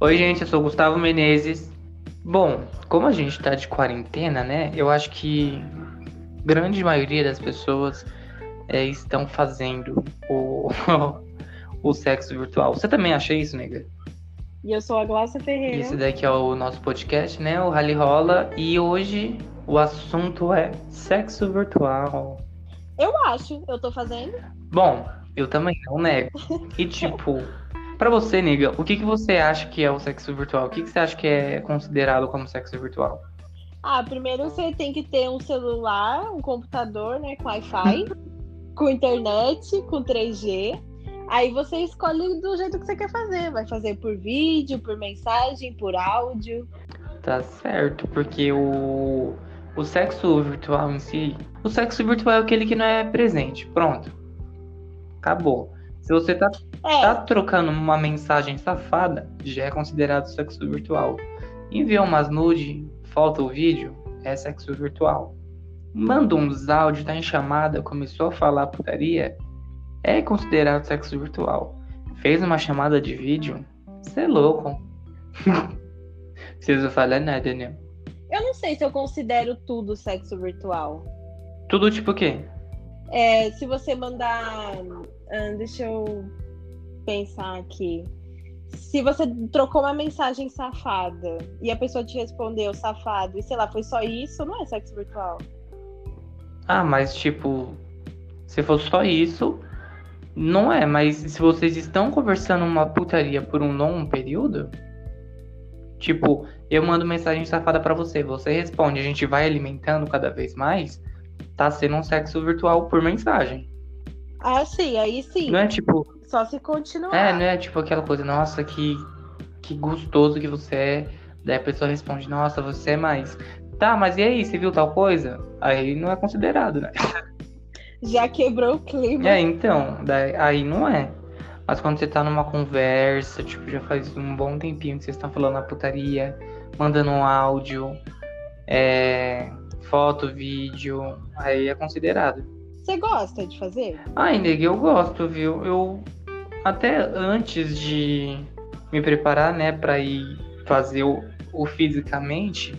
Oi, gente, eu sou Gustavo Menezes. Bom, como a gente tá de quarentena, né? Eu acho que grande maioria das pessoas é, estão fazendo o, o sexo virtual. Você também acha isso, nega? E eu sou a Glaucia Ferreira. Esse daqui é o nosso podcast, né? O Rally Rola. E hoje o assunto é sexo virtual. Eu acho, eu tô fazendo. Bom, eu também não nego. E tipo, pra você, nega, o que, que você acha que é o sexo virtual? O que, que você acha que é considerado como sexo virtual? Ah, primeiro você tem que ter um celular, um computador, né, com Wi-Fi, com internet, com 3G. Aí você escolhe do jeito que você quer fazer. Vai fazer por vídeo, por mensagem, por áudio. Tá certo, porque o, o sexo virtual em si. O sexo virtual é aquele que não é presente. Pronto. Acabou. Se você tá, É, tá trocando uma mensagem safada, já é considerado sexo virtual. Enviou umas nude, foto ou vídeo, é sexo virtual. Manda uns áudios, tá em chamada, começou a falar putaria, é considerado sexo virtual. Fez uma chamada de vídeo, você é louco. Precisa falar nada, né? eu não sei se eu considero tudo sexo virtual. Tudo tipo o quê? É, se você mandar. ah, deixa eu pensar aqui. Se você trocou uma mensagem safada e a pessoa te respondeu safado e sei lá, foi só isso, não é sexo virtual. Ah, mas tipo, se for só isso, não é. Mas se vocês estão conversando uma putaria por um longo período, tipo, eu mando mensagem safada pra você, você responde, a gente vai alimentando cada vez mais, tá sendo um sexo virtual por mensagem. Ah, sim, aí sim. Não é tipo, Só se continuar. é, não é tipo aquela coisa, nossa, que, que gostoso que você é. Daí a pessoa responde, nossa, você é mais. Tá, mas e aí, você viu tal coisa? Aí não é considerado, né? Já quebrou o clima. É, então, daí, aí não é. Mas quando você tá numa conversa, tipo, já faz um bom tempinho que vocês estão falando na putaria, mandando um áudio, é, foto, vídeo, aí é considerado. Você gosta de fazer? Ai, nega, eu gosto, viu? Eu até antes de me preparar, né, pra ir fazer o, o fisicamente,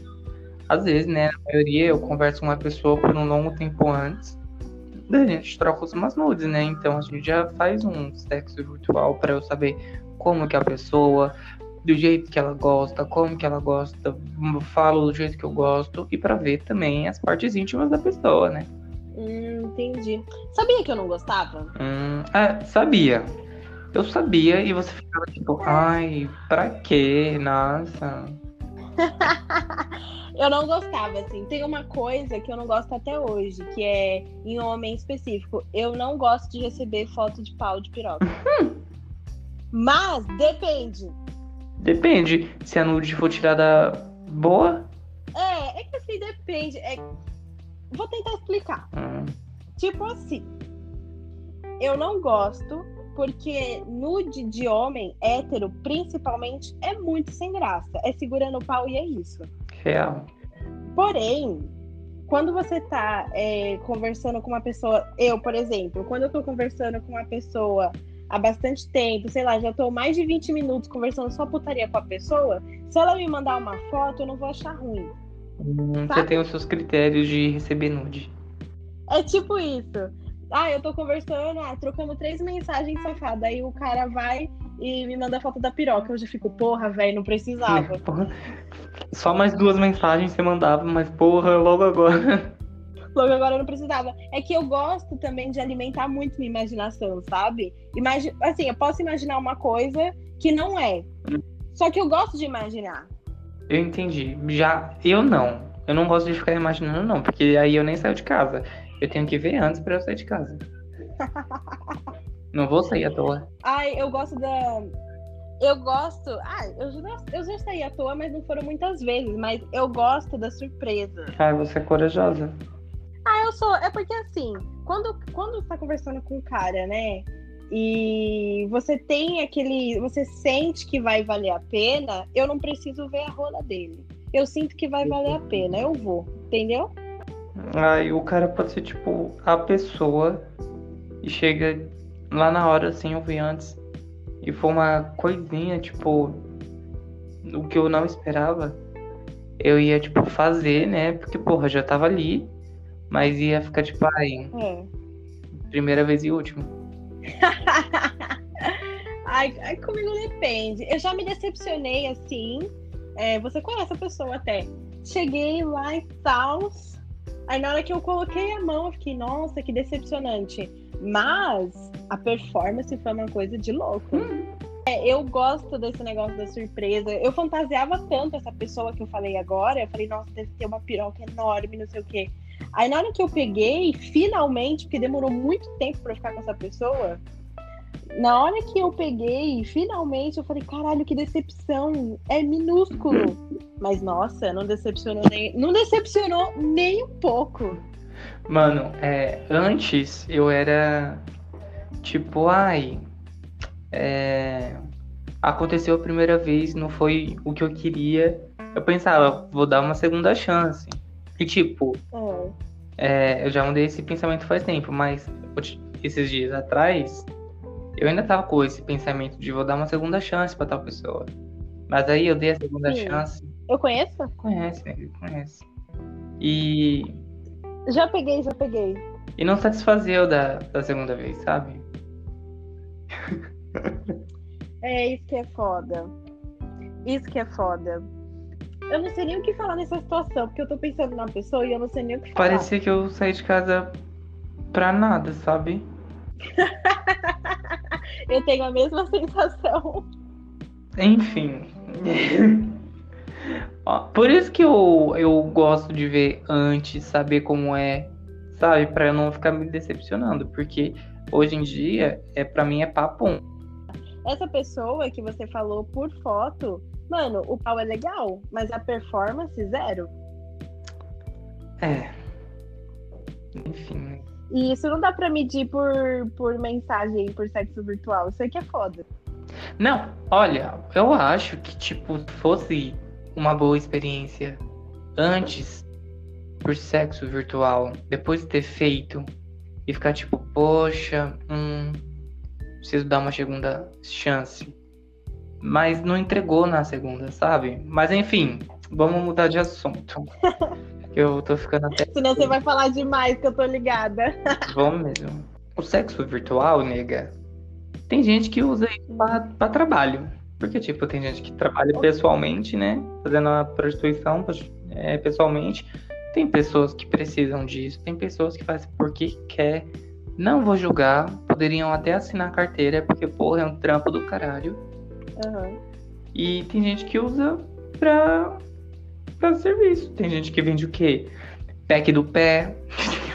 às vezes, né, na maioria eu converso com uma pessoa por um longo tempo antes. Daí a gente troca umas nudes, né? Então a gente já faz um sexo virtual pra eu saber como que é a pessoa, do jeito que ela gosta, como que ela gosta, falo do jeito que eu gosto e pra ver também as partes íntimas da pessoa, né? Hum, entendi. Sabia que eu não gostava? Hum, é, sabia. Eu sabia e você ficava tipo, ai, pra quê? Nossa. eu não gostava, assim. Tem uma coisa que eu não gosto até hoje, que é em homem específico. Eu não gosto de receber foto de pau de piroca. Mas depende. Depende. Se a nude for tirada boa. É, é que assim, depende. É... Vou tentar explicar. hum, Tipo assim, eu não gosto porque nude de homem hétero, principalmente, é muito sem graça. É segurando o pau e é isso. real. Porém, quando você tá é, conversando com uma pessoa, eu, por exemplo, quando eu tô conversando com uma pessoa há bastante tempo, sei lá, já tô mais de 20 minutos conversando só putaria com a pessoa, se ela me mandar uma foto, eu não vou achar ruim. Hum, Tá. Você tem os seus critérios de receber nude. É tipo isso. Ah, eu tô conversando, ah, trocamos três mensagens safadas. Aí o cara vai e me manda foto da piroca. Eu já fico, porra, velho, não precisava. Só mais duas mensagens você mandava, mas porra, logo agora. Logo agora eu não precisava. É que eu gosto também de alimentar muito minha imaginação, sabe? Imagi assim, eu posso imaginar uma coisa que não é. Só que eu gosto de imaginar. Eu entendi. Já eu não. Eu não gosto de ficar imaginando, não, porque aí eu nem saio de casa. Eu tenho que ver antes pra eu sair de casa. Não vou sair à toa. Ai, eu gosto da. Eu gosto. Ah, eu já, eu já saí à toa, mas não foram muitas vezes. Mas eu gosto da surpresa. Ai, você é corajosa. Ah, eu sou. É porque assim, quando, quando tá conversando com um cara, né? E você tem aquele. Você sente que vai valer a pena, eu não preciso ver a rola dele. Eu sinto que vai valer a pena, eu vou. Entendeu? Aí o cara pode ser tipo a pessoa e chega lá na hora assim, eu vi antes. E for uma coisinha, tipo, o que eu não esperava, eu ia, tipo, fazer, né? Porque, porra, já tava ali, mas ia ficar, tipo, ai, É. primeira vez e última. ai, ai, comigo depende. Eu já me decepcionei assim. É, você conhece a pessoa até. Cheguei lá e tal. Aí na hora que eu coloquei a mão, eu fiquei, nossa, que decepcionante. Mas a performance foi uma coisa de louco. É, eu gosto desse negócio da surpresa. Eu fantasiava tanto essa pessoa que eu falei agora. Eu falei, nossa, deve ter uma piroca enorme, não sei o quê. Aí na hora que eu peguei, finalmente, porque demorou muito tempo pra eu ficar com essa pessoa, na hora que eu peguei, finalmente, eu falei, caralho, que decepção. É minúsculo. Mas nossa, não decepcionou nem. Não decepcionou nem um pouco. Mano, é, antes eu era tipo, ai, é, aconteceu a primeira vez, não foi o que eu queria. Eu pensava, vou dar uma segunda chance. E tipo, É. é, eu já mudei esse pensamento faz tempo, mas esses dias atrás eu ainda tava com esse pensamento de vou dar uma segunda chance pra tal pessoa. Mas aí eu dei a segunda Sim. chance. Eu conheço? Conhece, né? Conhece. E, Já peguei, já peguei. e não satisfazeu da, da segunda vez, sabe? É isso que é foda. Isso que é foda. Eu não sei nem o que falar nessa situação, porque eu tô pensando na pessoa e eu não sei nem o que falar. Parecia que eu saí de casa pra nada, sabe? Eu tenho a mesma sensação. Enfim. Por isso que eu, eu gosto de ver antes, saber como é, sabe? Pra eu não ficar me decepcionando. Porque hoje em dia, é, pra mim é papo. Essa pessoa que você falou por foto, mano, o pau é legal, mas a performance zero. É. Enfim. né? E isso não dá pra medir por, por mensagem, por sexo virtual. Isso aqui é foda. Não, olha, eu acho que, tipo, fosse uma boa experiência antes por sexo virtual, depois de ter feito e ficar tipo, poxa, hum, preciso dar uma segunda chance. Mas não entregou na segunda, sabe? Mas enfim, vamos mudar de assunto. eu tô ficando até. Senão você vai falar demais, que eu tô ligada. Vamos mesmo. O sexo virtual, nega, tem gente que usa isso pra, pra trabalho. Porque, tipo, tem gente que trabalha pessoalmente, né? Fazendo a prostituição é, pessoalmente. Tem pessoas que precisam disso. Tem pessoas que fazem porque quer. Não vou julgar. Poderiam até assinar carteira, porque, porra, é um trampo do caralho. Aham. E tem gente que usa pra, pra serviço. Tem gente que vende o quê? Pack do pé.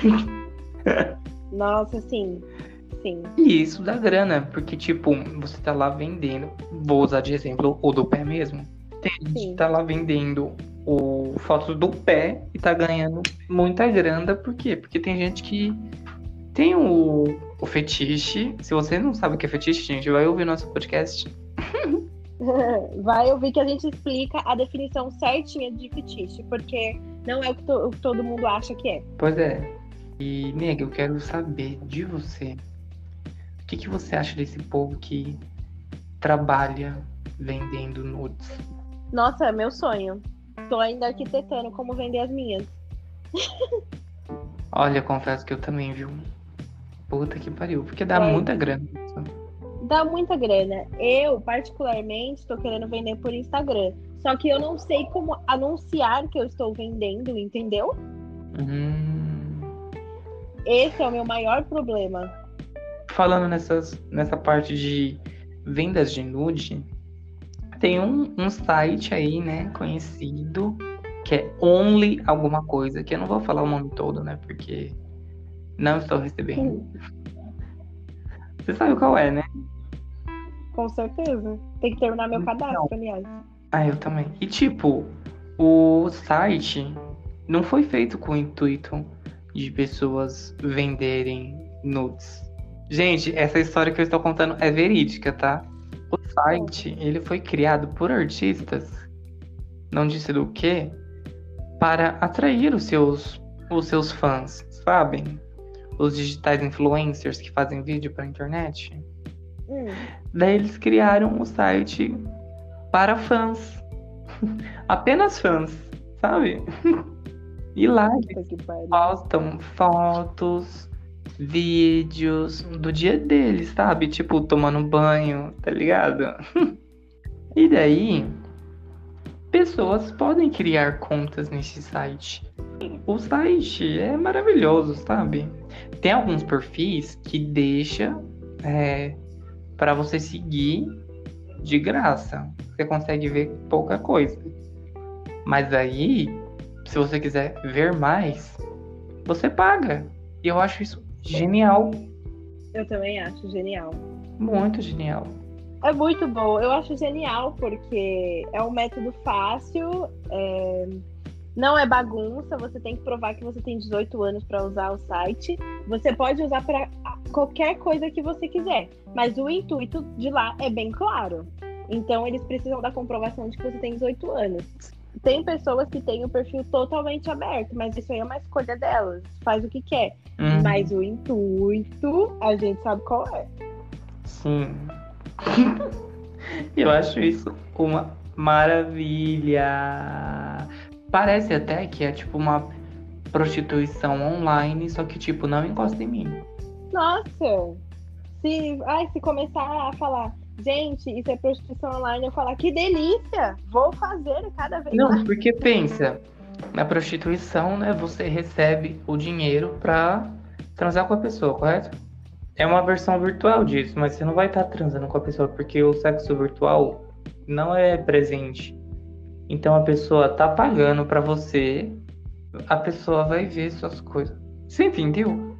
Nossa, sim. Sim. E isso dá grana, porque, tipo, você tá lá vendendo. Vou usar de exemplo o do pé mesmo. Tem gente Sim. que tá lá vendendo o fotos do pé e tá ganhando muita grana. Por quê? Porque tem gente que tem o, o fetiche. Se você não sabe o que é fetiche, gente, vai ouvir nosso podcast. Vai ouvir que a gente explica a definição certinha de fetiche, porque não é o que, to- o que todo mundo acha que é. Pois é. E, nega, eu quero saber de você. O que, que você acha desse povo que trabalha vendendo nudes? Nossa, é meu sonho. Tô ainda arquitetando como vender as minhas. Olha, confesso que eu também, viu? Puta que pariu. Porque dá É. muita grana. Dá muita grana. Eu, particularmente, tô querendo vender por Instagram. Só que eu não sei como anunciar que eu estou vendendo, entendeu? Hum. Esse é o meu maior problema. Falando nessas, nessa parte de vendas de nude, tem um, um site aí, né, conhecido, que é Only alguma coisa, que eu não vou falar o nome todo, né, porque não estou recebendo. Você sabe qual é, né? Com certeza. Tem que terminar meu Então. cadastro, aliás. Ah, eu também. E tipo, o site não foi feito com o intuito de pessoas venderem nudes. Gente, essa história que eu estou contando é verídica, tá? O site, ele foi criado por artistas, não disse do que, para atrair os seus, os seus fãs, sabem? Os digitais influencers que fazem vídeo pra internet. Hum, Daí eles criaram o site para fãs. Apenas fãs, sabe? E lá eles postam fotos, vídeos do dia deles, sabe? Tipo, tomando banho, tá ligado? E daí, pessoas podem criar contas nesse site. O site é maravilhoso, sabe? Tem alguns perfis que deixa é, para você seguir de graça. Você consegue ver pouca coisa. Mas aí, se você quiser ver mais, você paga. E eu acho isso genial, Eu também acho genial. muito genial. É muito bom. Eu acho genial porque é um método fácil, é, não é bagunça. Você tem que provar que você tem 18 anos para usar o site. Você pode usar para qualquer coisa que você quiser, mas o intuito de lá é bem claro. Então eles precisam da comprovação de que você tem 18 anos. Tem pessoas que têm o perfil totalmente aberto, mas isso aí é uma escolha delas. Faz o que quer. Uhum. Mas o intuito, a gente sabe qual é. Sim. Eu acho isso uma maravilha. Parece até que é tipo uma prostituição online, só que tipo, não encosta em mim. Nossa! Se, ai, se começar a falar, gente, isso é prostituição online, eu falar, que delícia! Vou fazer cada vez mais. Não, porque pensa, na prostituição, né, você recebe o dinheiro pra transar com a pessoa, correto? É uma versão virtual disso, mas você não vai estar transando com a pessoa, porque o sexo virtual não é presente. Então a pessoa tá pagando pra você, a pessoa vai ver suas coisas. Você entendeu?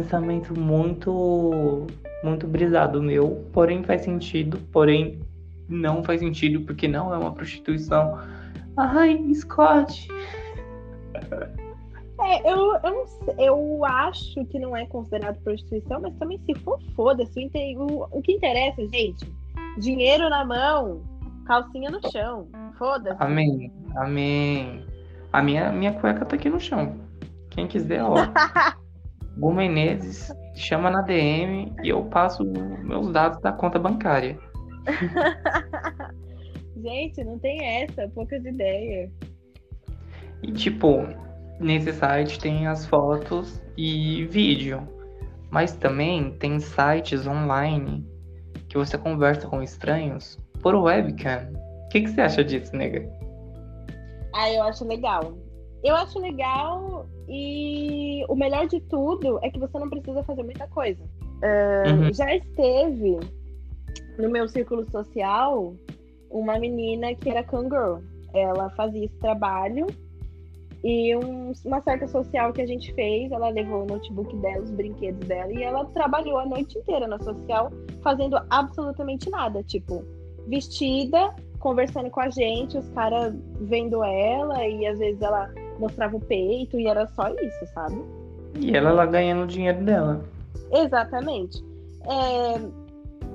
Pensamento muito muito brisado meu, porém faz sentido, porém não faz sentido porque não é uma prostituição. Ai, Scott. É, eu, eu, não sei, eu acho que não é considerado prostituição, mas também se for, foda-se. O, o, o que interessa, gente, dinheiro na mão, calcinha no chão. Foda-se. Amém. Amém. A minha, minha cueca tá aqui no chão. Quem quiser, ó. Gu Menezes, chama na DM e eu passo meus dados da conta bancária. Gente, não tem essa, poucas ideias. E tipo, nesse site tem as fotos e vídeo. Mas também tem sites online que você conversa com estranhos por webcam. O que, que você acha disso, nega? Ah, eu acho legal. Eu acho legal e o melhor de tudo é que você não precisa fazer muita coisa. Ah, Uhum. Já esteve no meu círculo social uma menina que era cangirl. Ela fazia esse trabalho e um- uma certa social que a gente fez, ela levou o notebook dela, os brinquedos dela e ela trabalhou a noite inteira na social fazendo absolutamente nada, tipo, vestida, conversando com a gente, os caras vendo ela e às vezes ela mostrava o peito e era só isso, sabe? E ela lá ganhando o dinheiro dela. Exatamente. É,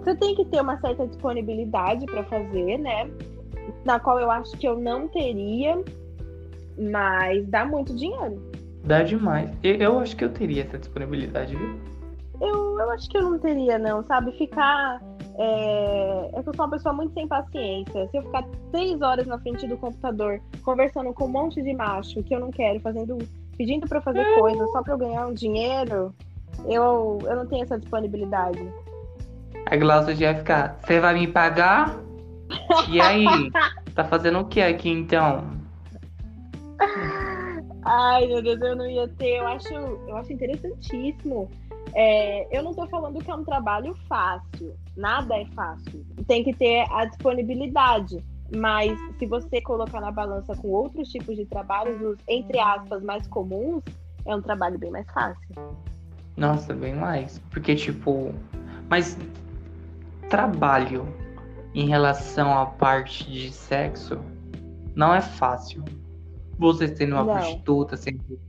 você tem que ter uma certa disponibilidade para fazer, né? Na qual eu acho que eu não teria, mas dá muito dinheiro. Dá demais. Eu, eu acho que eu teria essa disponibilidade, viu? Eu, eu acho que eu não teria, não, sabe? Ficar. É... que eu sou uma pessoa muito sem paciência. Se eu ficar três horas na frente do computador conversando com um monte de macho que eu não quero, fazendo, pedindo para fazer coisa só para eu ganhar um dinheiro, eu, eu não tenho essa disponibilidade. A Glaucia já ia ficar, você vai me pagar? E aí? Tá fazendo o que aqui então? Ai, meu Deus, eu não ia ter. Eu acho, eu acho interessantíssimo. É, eu não tô falando que é um trabalho fácil. Nada é fácil. Tem que ter a disponibilidade. Mas se você colocar na balança com outros tipos de trabalhos, os, entre aspas, mais comuns, é um trabalho bem mais fácil. Nossa, bem mais. Porque, tipo. Mas trabalho em relação à parte de sexo não é fácil. Você sendo uma Não. prostituta, sendo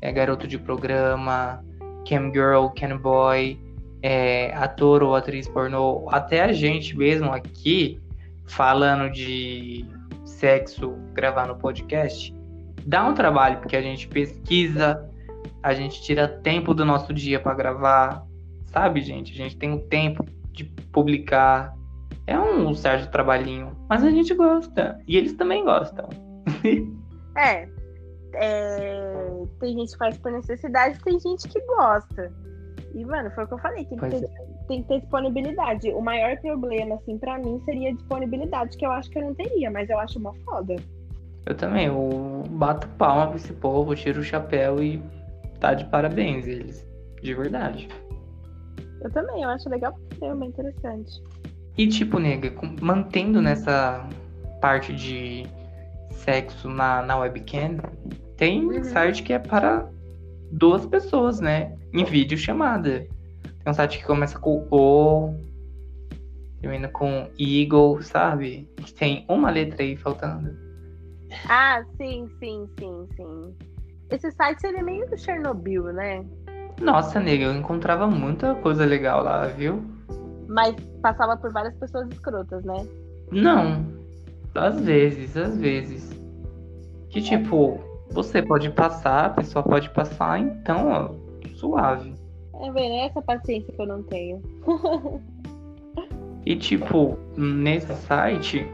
é, garoto de programa, cam girl, cam boy, é, ator ou atriz pornô, até a gente mesmo aqui falando de sexo, gravar no podcast, dá um trabalho, porque a gente pesquisa, a gente tira tempo do nosso dia para gravar, sabe, gente? A gente tem o tempo de publicar. É um certo trabalhinho, mas a gente gosta. E eles também gostam. é, é, tem gente que faz por necessidade, tem gente que gosta. E, mano, foi o que eu falei, tem que, ter, tem que ter disponibilidade. O maior problema, assim, para mim seria disponibilidade, que eu acho que eu não teria, mas eu acho uma foda. Eu também, eu bato palma pra esse povo, tiro o chapéu e tá de parabéns eles. De verdade. Eu também, eu acho legal porque é bem interessante. E tipo, nega, mantendo nessa parte de sexo na, na webcam, tem uhum. site que é para duas pessoas, né? Em vídeo chamada. Tem um site que começa com O, termina com Eagle, sabe? Que tem uma letra aí faltando. Ah, sim, sim, sim, sim. Esse site seria meio do Chernobyl, né? Nossa, nega, eu encontrava muita coisa legal lá, viu? Mas passava por várias pessoas escrotas, né? Não. Às vezes, às vezes. Que tipo, você pode passar, a pessoa pode passar, então, ó, suave. É bem, é essa paciência que eu não tenho. e tipo, nesse site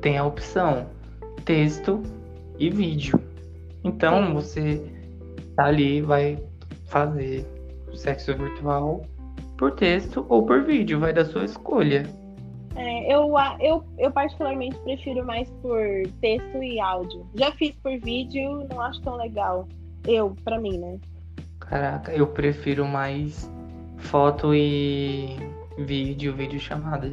tem a opção texto e vídeo. Então Sim. você tá ali vai fazer o sexo virtual por texto ou por vídeo, vai da sua escolha. É, eu, eu, eu particularmente prefiro mais por texto e áudio. Já fiz por vídeo, não acho tão legal. Eu, pra mim, né? Caraca, eu prefiro mais foto e vídeo, vídeo chamada.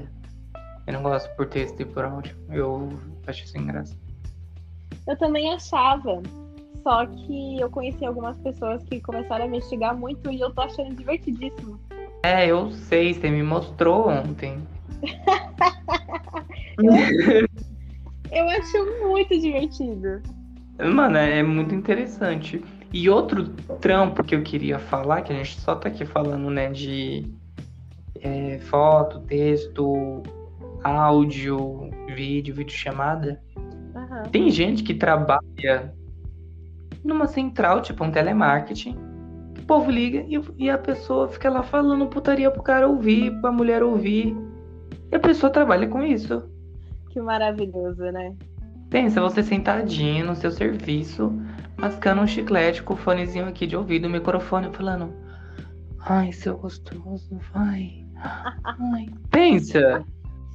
Eu não gosto por texto e por áudio. Eu acho sem graça. Eu também achava. Só que eu conheci algumas pessoas que começaram a investigar muito e eu tô achando divertidíssimo. É, eu sei, você me mostrou ontem. Eu acho muito divertido. Mano, é muito interessante. E outro trampo que eu queria falar, que a gente só tá aqui falando, né, de é, foto, texto, áudio, vídeo, vídeo chamada. Uhum. Tem gente que trabalha numa central, tipo um telemarketing. O povo liga e, e a pessoa fica lá falando putaria pro cara ouvir, pra mulher ouvir. E a pessoa trabalha com isso. Que maravilhoso, né? Pensa, você sentadinho no seu serviço, mascando um chiclete com o fonezinho aqui de ouvido, o microfone falando. Ai, seu gostoso, vai. Ai. Pensa!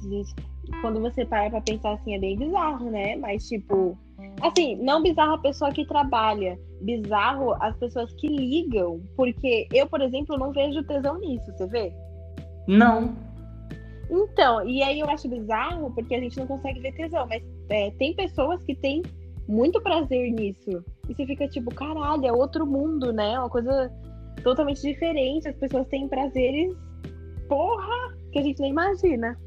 Gente, quando você para pra pensar assim, é bem bizarro, né? Mas, tipo, assim, não bizarro a pessoa que trabalha, bizarro as pessoas que ligam. Porque eu, por exemplo, não vejo tesão nisso, você vê? Não. Então, e aí eu acho bizarro porque a gente não consegue ver tesão, mas é, tem pessoas que têm muito prazer nisso. E você fica tipo, caralho, é outro mundo, né? Uma coisa totalmente diferente. As pessoas têm prazeres, porra, que a gente nem imagina.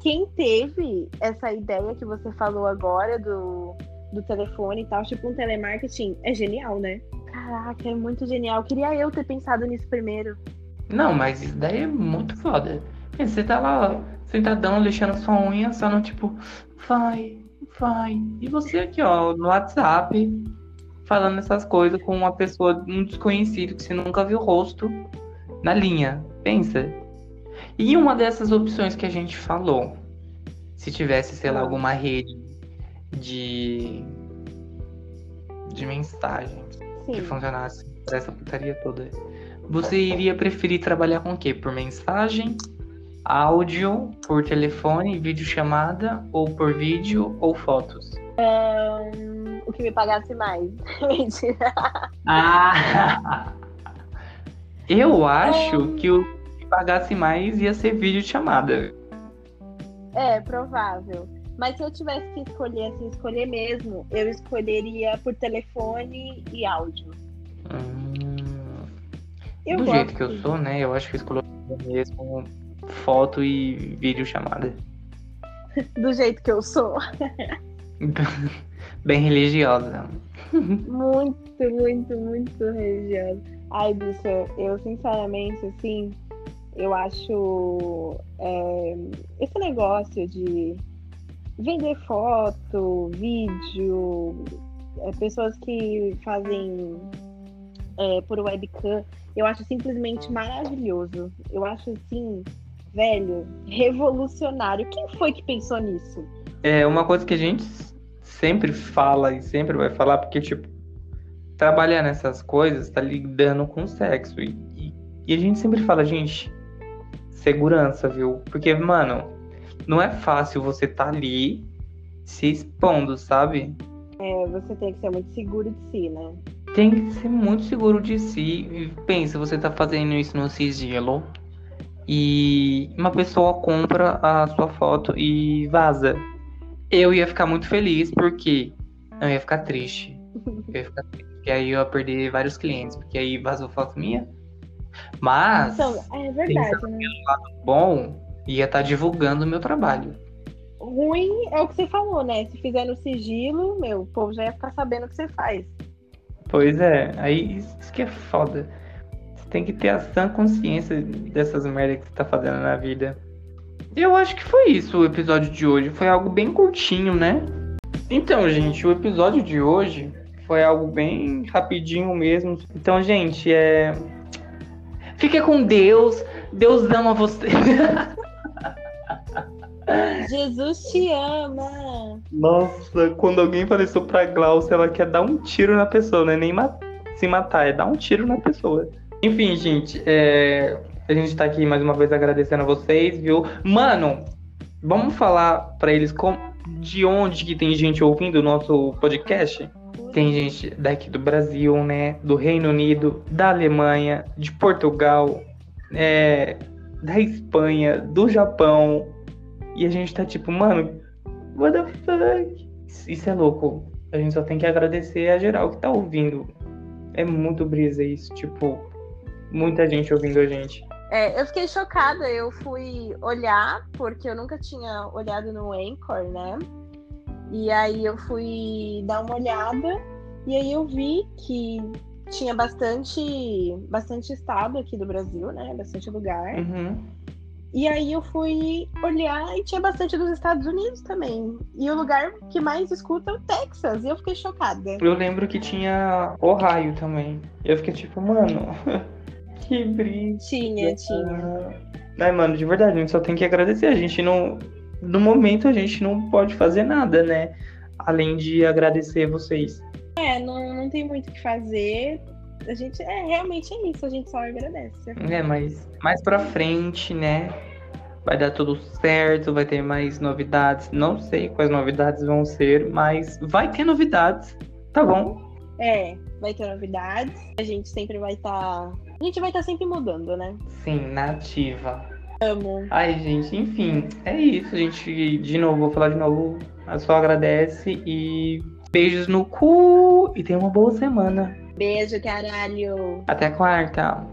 Quem teve essa ideia que você falou agora do, do telefone e tal, tipo um telemarketing, é genial, né? Caraca, é muito genial. Queria eu ter pensado nisso primeiro. Não, mas isso daí é muito foda. Você tá lá, sentadão, lixando sua unha, só no tipo, vai, vai. E você aqui, ó, no WhatsApp, falando essas coisas com uma pessoa, um desconhecido que você nunca viu o rosto, na linha. Pensa. E uma dessas opções que a gente falou, se tivesse, sei lá, alguma rede de de mensagens Sim. que funcionasse essa putaria toda, você iria preferir trabalhar com o quê? Por mensagem áudio por telefone, videochamada, ou por vídeo ou fotos? Um, o que me pagasse mais. Mentira. Ah! Eu acho um... que o que pagasse mais ia ser videochamada. É, provável. Mas se eu tivesse que escolher, assim, escolher mesmo, eu escolheria por telefone e áudio. Hum... Do jeito que eu sou, né? Eu acho que eu escolheria mesmo foto e vídeo chamada. Do jeito que eu sou. Bem religiosa. Muito, muito, muito religiosa. Ai, bicho, eu sinceramente, assim, eu acho é, esse negócio de vender foto, vídeo, é, pessoas que fazem é, por webcam, eu acho simplesmente maravilhoso. Eu acho assim Velho, revolucionário. Quem foi que pensou nisso? É uma coisa que a gente sempre fala e sempre vai falar, porque, tipo, trabalhar nessas coisas tá lidando com sexo. E, e, e a gente sempre fala, gente, segurança, viu? Porque, mano, não é fácil você tá ali se expondo, sabe? É, você tem que ser muito seguro de si, né? Tem que ser muito seguro de si. Pensa, você tá fazendo isso no sigilo e uma pessoa compra a sua foto e vaza. Eu ia ficar muito feliz porque eu ia ficar triste. Eu ia ficar triste, porque aí eu ia perder vários clientes, porque aí vazou foto minha. Mas Então, é verdade, né? bom, ia estar divulgando o meu trabalho. Ruim é o que você falou, né? Se fizer no sigilo, meu, o povo já ia ficar sabendo o que você faz. Pois é, aí isso que é foda. Tem que ter a sã consciência dessas merdas que você tá fazendo na vida. Eu acho que foi isso o episódio de hoje. Foi algo bem curtinho, né? Então, gente, o episódio de hoje foi algo bem rapidinho mesmo. Então, gente, é. Fica com Deus. Deus ama você. Jesus te ama! Nossa, quando alguém fala isso pra Glaucia, ela quer dar um tiro na pessoa, não é nem ma- se matar, é dar um tiro na pessoa. Enfim, gente, é, a gente tá aqui mais uma vez agradecendo a vocês, viu? Mano, vamos falar pra eles com- de onde que tem gente ouvindo o nosso podcast? Tem gente daqui do Brasil, né? Do Reino Unido, da Alemanha, de Portugal, é, da Espanha, do Japão. E a gente tá tipo, mano, what the fuck? Isso é louco. A gente só tem que agradecer a geral que tá ouvindo. É muito brisa isso, tipo, muita gente ouvindo a gente. É, eu fiquei chocada, eu fui olhar, porque eu nunca tinha olhado no Anchor, né? E aí eu fui dar uma olhada, e aí eu vi que tinha bastante, bastante estado aqui do Brasil, né? Bastante lugar. Uhum. E aí eu fui olhar e tinha bastante dos Estados Unidos também. E o lugar que mais escuta é o Texas. E eu fiquei chocada. Eu lembro que tinha Ohio também. Eu fiquei tipo, mano, que brisa. Tinha, tinha. Ai, mano, de verdade, a gente só tem que agradecer. A gente não. No momento a gente não pode fazer nada, né? Além de agradecer vocês. É, não, não tem muito o que fazer. A gente, é, realmente é isso, a gente só agradece. É, mas mais pra frente, né? Vai dar tudo certo, vai ter mais novidades. Não sei quais novidades vão ser, mas vai ter novidades, tá bom? É, vai ter novidades. A gente sempre vai estar. A gente vai estar sempre mudando, né? Sim, nativa. Amo. Ai, gente, enfim, é isso. A gente, de novo, vou falar de novo. Só agradece e beijos no cu e tenha uma boa semana. Beijo, caralho. Até quarta.